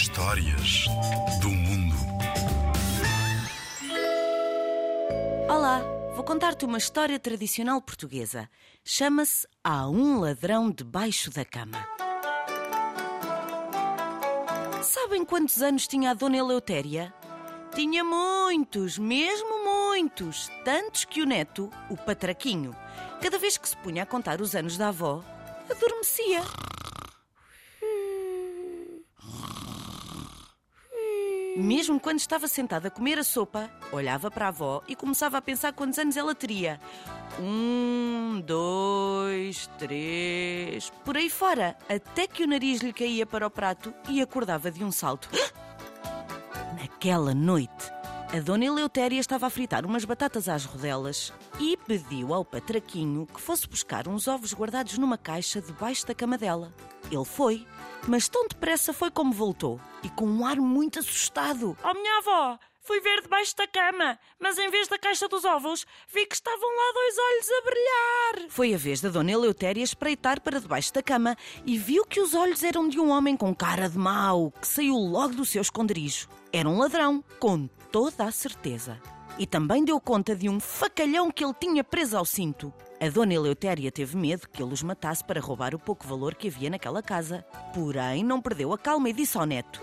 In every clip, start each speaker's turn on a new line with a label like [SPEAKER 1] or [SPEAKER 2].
[SPEAKER 1] Histórias do mundo.
[SPEAKER 2] Olá, vou contar-te uma história tradicional portuguesa. Chama-se Há um ladrão debaixo da cama. Sabem quantos anos tinha a Dona Eleutéria? Tinha muitos, mesmo muitos. Tantos que o neto, o patraquinho, cada vez que se punha a contar os anos da avó, adormecia. Mesmo quando estava sentada a comer a sopa, olhava para a avó e começava a pensar quantos anos ela teria. Um, dois, três, por aí fora, até que o nariz lhe caía para o prato e acordava de um salto. Naquela noite, a dona Eleutéria estava a fritar umas batatas às rodelas e pediu ao patraquinho que fosse buscar uns ovos guardados numa caixa debaixo da cama dela. Ele foi, mas tão depressa foi como voltou e com um ar muito assustado.
[SPEAKER 3] Oh, minha avó, fui ver debaixo da cama, mas em vez da caixa dos ovos, vi que estavam lá dois olhos a brilhar.
[SPEAKER 2] Foi a vez da dona Eleutéria espreitar para debaixo da cama e viu que os olhos eram de um homem com cara de mau que saiu logo do seu esconderijo. Era um ladrão, com toda a certeza. E também deu conta de um facalhão que ele tinha preso ao cinto. A dona Eleutéria teve medo que ele os matasse para roubar o pouco valor que havia naquela casa. Porém, não perdeu a calma e disse ao neto: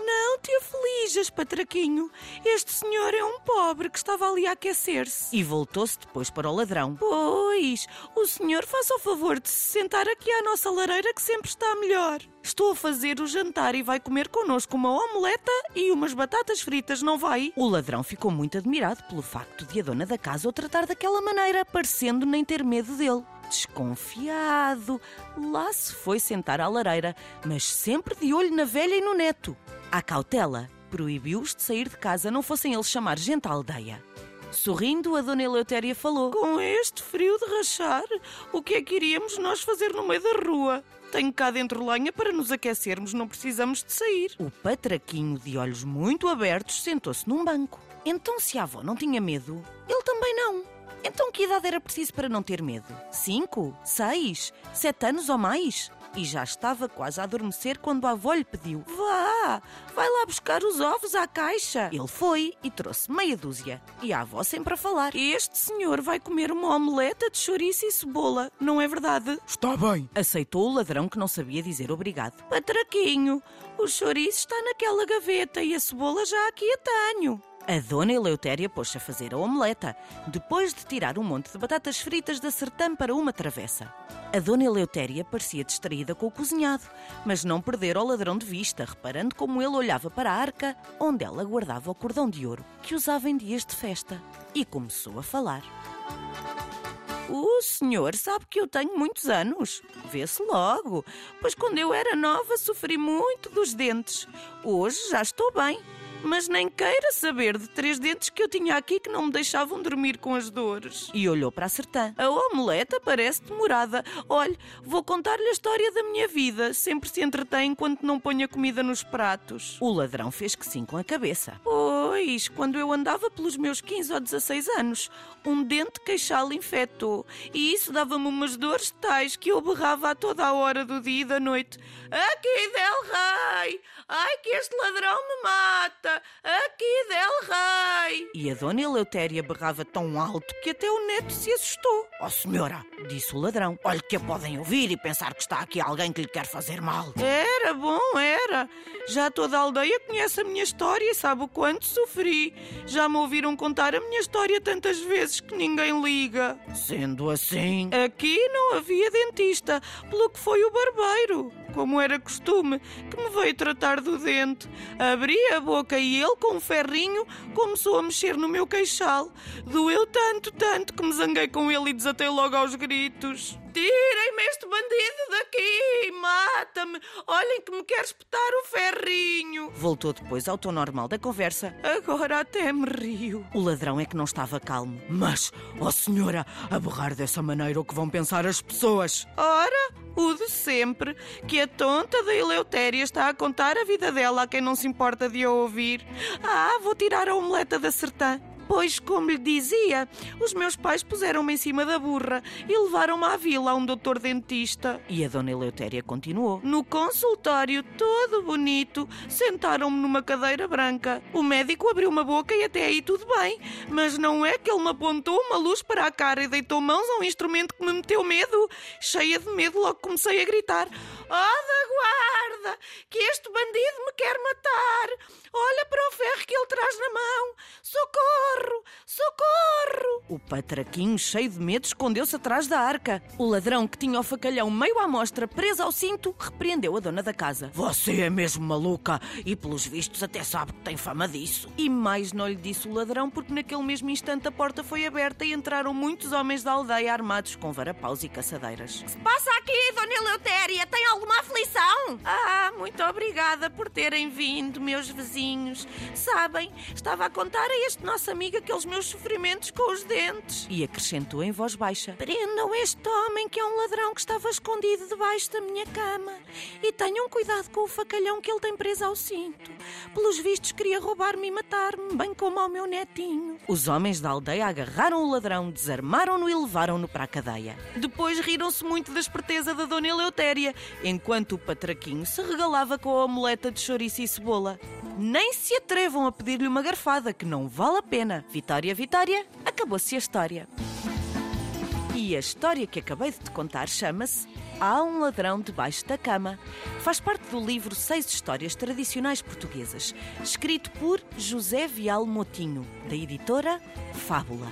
[SPEAKER 3] Aflijas, patraquinho. Este senhor é um pobre que estava ali a aquecer-se.
[SPEAKER 2] E voltou-se depois para o ladrão.
[SPEAKER 3] Pois, o senhor faça o favor de se sentar aqui à nossa lareira que sempre está melhor. Estou a fazer o jantar e vai comer connosco uma omeleta e umas batatas fritas, não vai?
[SPEAKER 2] O ladrão ficou muito admirado pelo facto de a dona da casa o tratar daquela maneira, parecendo nem ter medo dele. Desconfiado, lá se foi sentar à lareira, mas sempre de olho na velha e no neto. À cautela, proibiu-os de sair de casa, não fossem eles chamar gente à aldeia. Sorrindo, a dona Eleutéria falou:
[SPEAKER 3] Com este frio de rachar, o que é que iríamos nós fazer no meio da rua? Tenho cá dentro lenha para nos aquecermos, não precisamos de sair.
[SPEAKER 2] O patraquinho, de olhos muito abertos, sentou-se num banco. Então, se a avó não tinha medo, ele também não. Então, que idade era preciso para não ter medo? Cinco? Seis? Sete anos ou mais? E já estava quase a adormecer quando a avó lhe pediu:
[SPEAKER 3] Vá, vai lá buscar os ovos à caixa.
[SPEAKER 2] Ele foi e trouxe meia dúzia. E a avó sempre a falar:
[SPEAKER 3] Este senhor vai comer uma omeleta de chouriço e cebola, não é verdade?
[SPEAKER 1] Está bem.
[SPEAKER 2] Aceitou o ladrão que não sabia dizer obrigado.
[SPEAKER 3] Patraquinho, o chouriço está naquela gaveta e a cebola já aqui a tenho.
[SPEAKER 2] A dona Eleutéria pôs-se a fazer a omeleta, depois de tirar um monte de batatas fritas da sertã para uma travessa. A dona Eleutéria parecia distraída com o cozinhado, mas não perdera o ladrão de vista, reparando como ele olhava para a arca onde ela guardava o cordão de ouro que usava em dias de festa, e começou a falar.
[SPEAKER 3] O senhor sabe que eu tenho muitos anos. Vê-se logo, pois quando eu era nova sofri muito dos dentes. Hoje já estou bem mas nem queira saber de três dentes que eu tinha aqui que não me deixavam dormir com as dores.
[SPEAKER 2] E olhou para a sertã.
[SPEAKER 3] A omeleta parece demorada. Olhe, vou contar-lhe a história da minha vida. Sempre se entretém enquanto não põe a comida nos pratos.
[SPEAKER 2] O ladrão fez que sim com a cabeça.
[SPEAKER 3] Pois, quando eu andava pelos meus 15 ou 16 anos, um dente queixal infectou. E isso dava-me umas dores tais que eu berrava a toda a hora do dia e da noite. Aqui del rei! Ai, que este ladrão me mata! Aqui del rei!
[SPEAKER 2] E a dona Eleutéria berrava tão alto que até o neto se assustou.
[SPEAKER 3] Oh, senhora,
[SPEAKER 2] disse o ladrão,
[SPEAKER 3] olhe que a podem ouvir e pensar que está aqui alguém que lhe quer fazer mal.
[SPEAKER 2] Era bom, era. Já toda a aldeia conhece a minha história e sabe o quanto sofri. Já me ouviram contar a minha história tantas vezes que ninguém liga.
[SPEAKER 3] Sendo assim.
[SPEAKER 2] Aqui não havia dentista, pelo que foi o barbeiro como era costume, que me veio tratar do dente. Abri a boca e ele, com um ferrinho, começou a mexer no meu queixal. Doeu tanto, tanto, que me zanguei com ele e desatei logo aos gritos.
[SPEAKER 3] Tirem-me este bandido daqui! Mata-me! Olhem que me quer espetar o ferrinho!
[SPEAKER 2] Voltou depois ao tom normal da conversa.
[SPEAKER 3] Agora até me rio.
[SPEAKER 2] O ladrão é que não estava calmo.
[SPEAKER 3] Mas, ó oh senhora, a berrar dessa maneira o que vão pensar as pessoas?
[SPEAKER 2] Ora, o de sempre, que a tonta da Eleutéria está a contar a vida dela a quem não se importa de a ouvir. Ah, vou tirar a omeleta da sertã. Pois, como lhe dizia, os meus pais puseram-me em cima da burra e levaram-me à vila a um doutor dentista.
[SPEAKER 4] E a dona Eleutéria continuou.
[SPEAKER 2] No consultório, todo bonito, sentaram-me numa cadeira branca. O médico abriu uma boca e até aí tudo bem, mas não é que ele me apontou uma luz para a cara e deitou mãos a um instrumento que me meteu medo. Cheia de medo, logo comecei a gritar: Oh, da guarda, que este bandido me quer matar! Olha para o ferro que ele traz na mão! Socorro! Socorro!
[SPEAKER 4] O patraquinho, cheio de medo, escondeu-se atrás da arca. O ladrão, que tinha o facalhão meio à mostra, preso ao cinto, repreendeu a dona da casa.
[SPEAKER 2] Você é mesmo maluca e, pelos vistos, até sabe que tem fama disso.
[SPEAKER 4] E mais não lhe disse o ladrão, porque naquele mesmo instante a porta foi aberta e entraram muitos homens da aldeia armados com varapaus e caçadeiras.
[SPEAKER 5] que se passa aqui, Dona Eleutéria? Tem alguma aflição?
[SPEAKER 2] Ah, muito obrigada por terem vindo, meus vizinhos. Sabem, estava a contar a este nosso amigo aqueles meus sofrimentos com os dentes.
[SPEAKER 4] E acrescentou em voz baixa:
[SPEAKER 2] Prendam este homem que é um ladrão que estava escondido debaixo da minha cama. E tenham cuidado com o facalhão que ele tem preso ao cinto. Pelos vistos, queria roubar-me e matar-me, bem como ao meu netinho.
[SPEAKER 4] Os homens da aldeia agarraram o ladrão, desarmaram-no e levaram-no para a cadeia.
[SPEAKER 2] Depois riram-se muito da esperteza da Dona Eleutéria, enquanto o patraquinho se regalava com a omeleta de chouriço e cebola.
[SPEAKER 4] Nem se atrevam a pedir-lhe uma garfada, que não vale a pena. Vitória, Vitória, acabou-se a história. E a história que acabei de te contar chama-se Há um ladrão debaixo da cama. Faz parte do livro Seis Histórias Tradicionais Portuguesas, escrito por José Vial Motinho, da editora Fábula.